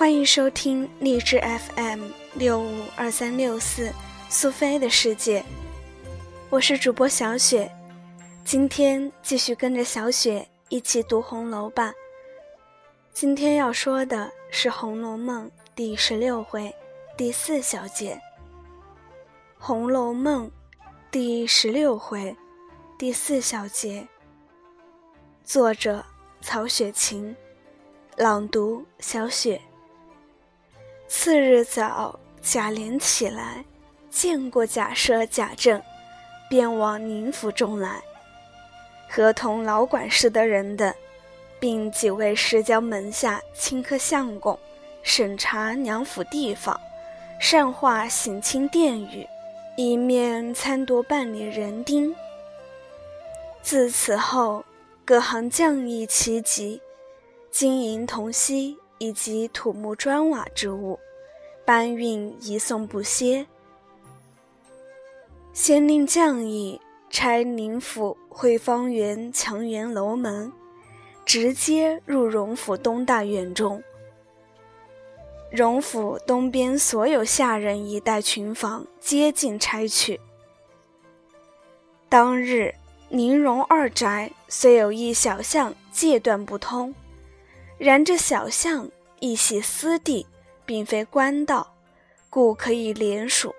欢迎收听励志 FM 六五二三六四苏菲的世界，我是主播小雪，今天继续跟着小雪一起读红楼吧。今天要说的是《红楼梦》第十六回第四小节，《红楼梦》第十六回第四小节，作者曹雪芹，朗读小雪。次日早，贾琏起来，见过贾赦、贾政，便往宁府中来，合同老管事的人等。并几位石交门下清客相公，审查娘府地方，善化省亲殿宇，一面参夺办理人丁。自此后，各行匠艺齐集，金银铜锡以及土木砖瓦之物，搬运移送不歇。先令将役拆宁府汇芳园墙垣楼门。直接入荣府东大院中。荣府东边所有下人一带群房皆尽拆去。当日宁荣二宅虽有一小巷界断不通，然这小巷亦系私地，并非官道，故可以连属。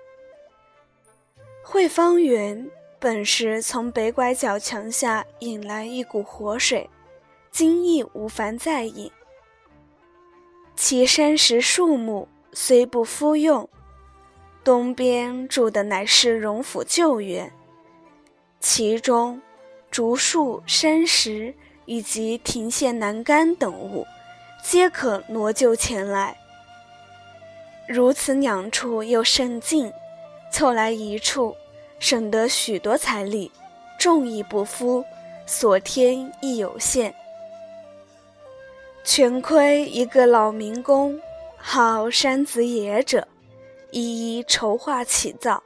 汇芳园本是从北拐角墙下引来一股活水。今亦无凡再引，其山石树木虽不敷用，东边住的乃是荣府旧园，其中竹树、山石以及亭榭栏杆等物，皆可挪就前来。如此两处又甚近，凑来一处，省得许多财力，重亦不敷，所添亦有限。全亏一个老民工，号山子野者，一一筹划起造。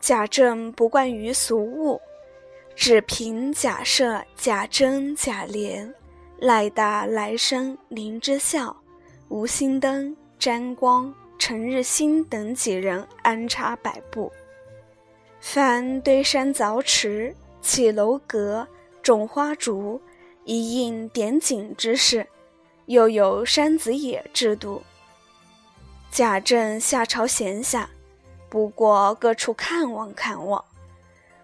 贾政不惯于俗物，只凭假设、贾珍、贾琏、赖大、来生、林之孝、吴心登、詹光、陈日新等几人安插摆布，凡堆山凿池、起楼阁、种花竹。一应点景之事，又有山子野制度。贾政下朝闲暇，不过各处看望看望，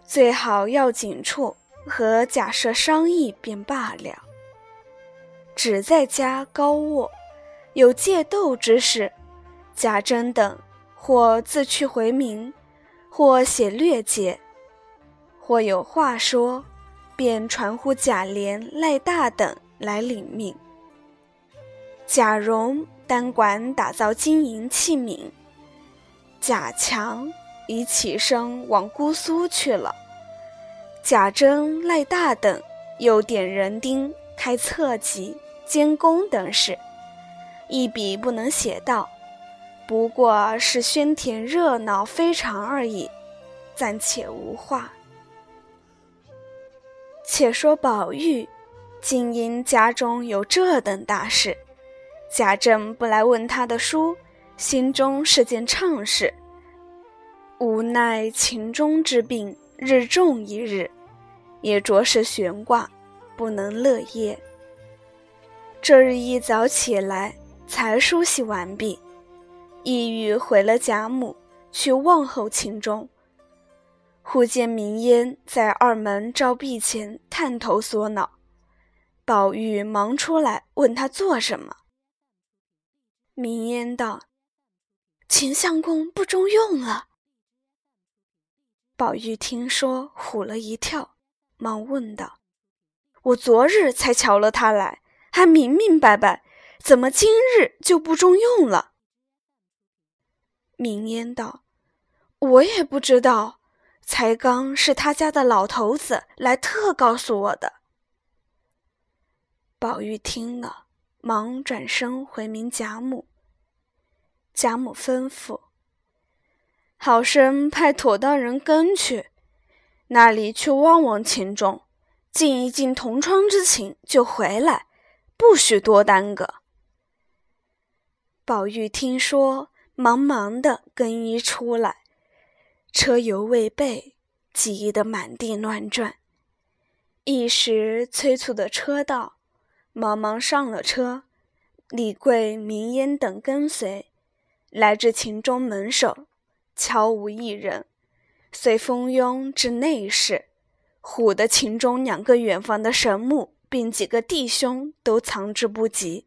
最好要紧处和贾赦商议便罢了。只在家高卧，有借斗之事，贾珍等或自去回民，或写略解，或有话说。便传呼贾琏、赖大等来领命。贾蓉单管打造金银器皿，贾强已起身往姑苏去了。贾珍、赖大等又点人丁开册籍、监工等事，一笔不能写到，不过是宣填热闹非常而已，暂且无话。且说宝玉，竟因家中有这等大事，贾政不来问他的书，心中是件怅事。无奈情中之病日重一日，也着实悬挂，不能乐业。这日一早起来，才梳洗完毕，意欲回了贾母，去望候秦钟。忽见明烟在二门照壁前探头缩脑，宝玉忙出来问他做什么。明烟道：“秦相公不中用了。”宝玉听说，唬了一跳，忙问道：“我昨日才瞧了他来，还明明白白，怎么今日就不中用了？”明烟道：“我也不知道。”才刚是他家的老头子来特告诉我的。宝玉听了，忙转身回明贾母。贾母吩咐：“好生派妥当人跟去，那里去望望秦钟，尽一尽同窗之情，就回来，不许多耽搁。”宝玉听说，忙忙的更衣出来，车犹未备，急得满地乱转。一时催促的车到，忙忙上了车。李贵、明烟等跟随，来至秦中门首，悄无一人，遂蜂拥至内室，唬得秦中两个远房的神母，并几个弟兄都藏之不及。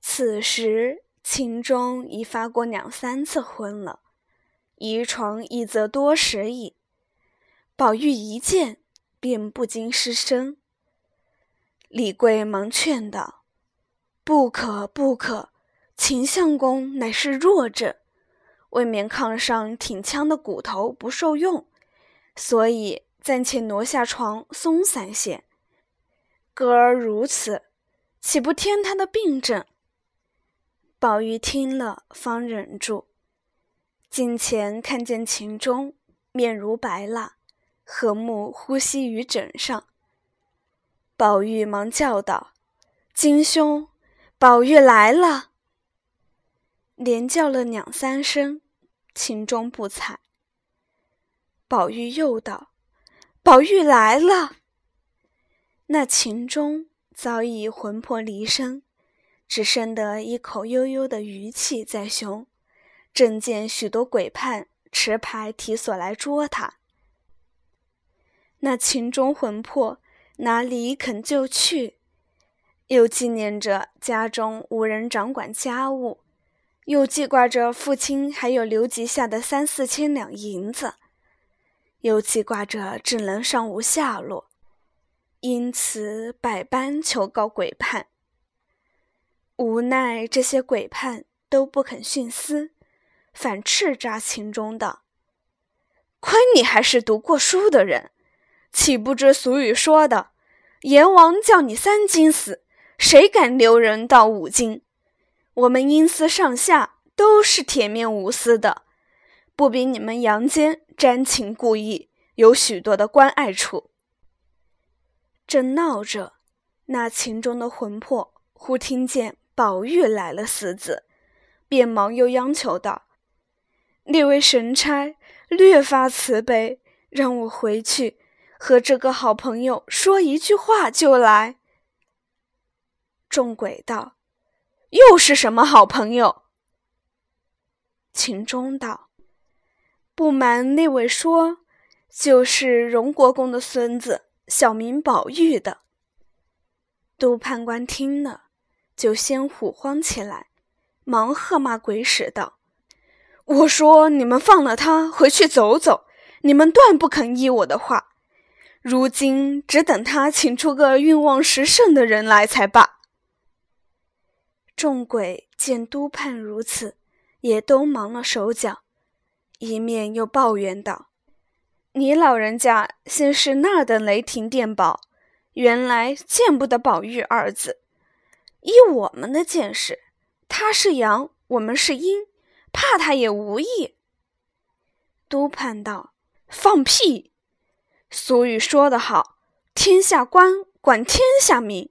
此时秦钟已发过两三次昏了，遗床一则多时矣。宝玉一见。便不禁失声。李贵忙劝道：“不可不可，秦相公乃是弱者，未免炕上挺枪的骨头不受用，所以暂且挪下床松散些。歌儿如此，岂不添他的病症？”宝玉听了，方忍住。近前看见秦钟面如白蜡。和睦呼吸于枕上，宝玉忙叫道：“金兄，宝玉来了。”连叫了两三声，秦钟不睬。宝玉又道：“宝玉来了。”那秦钟早已魂魄离身，只剩得一口悠悠的余气在胸，正见许多鬼判持牌提锁来捉他。那秦钟魂魄哪里肯就去？又纪念着家中无人掌管家务，又记挂着父亲还有留级下的三四千两银子，又记挂着智能尚无下落，因此百般求告鬼判。无奈这些鬼判都不肯徇私，反斥扎秦钟道：“亏你还是读过书的人！”岂不知俗语说的，阎王叫你三更死，谁敢留人到五更？我们阴司上下都是铁面无私的，不比你们阳间沾情故意，有许多的关爱处。正闹着，那情中的魂魄忽听见宝玉来了四字，便忙又央求道：“那位神差，略发慈悲，让我回去。”和这个好朋友说一句话就来。众鬼道：“又是什么好朋友？”秦钟道：“不瞒那位说，就是荣国公的孙子，小名宝玉的。”杜判官听了，就先唬慌起来，忙喝骂鬼使道：“我说你们放了他回去走走，你们断不肯依我的话。”如今只等他请出个运旺时盛的人来才罢。众鬼见督判如此，也都忙了手脚，一面又抱怨道：“你老人家先是那等雷霆电宝，原来见不得宝玉二字。依我们的见识，他是阳，我们是阴，怕他也无益。”督判道：“放屁！”俗语说得好：“天下官管天下民，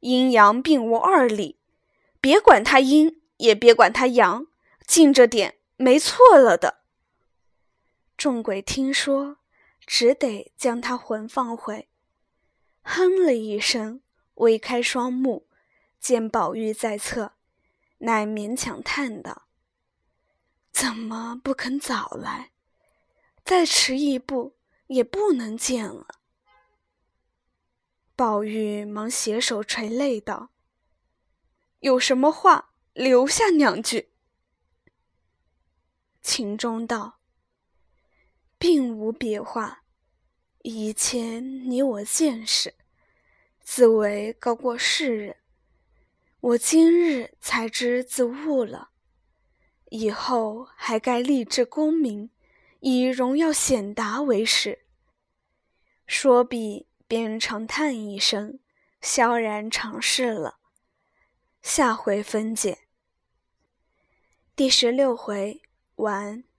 阴阳并无二理。别管他阴，也别管他阳，近着点，没错了的。”众鬼听说，只得将他魂放回，哼了一声，微开双目，见宝玉在侧，乃勉强叹道：“怎么不肯早来？再迟一步。”也不能见了。宝玉忙携手垂泪道：“有什么话留下两句。”秦钟道：“并无别话。以前你我见识，自为高过世人。我今日才知自误了，以后还该立志功名。”以荣耀显达为始。说毕，便长叹一声，萧然长逝了。下回分解。第十六回完。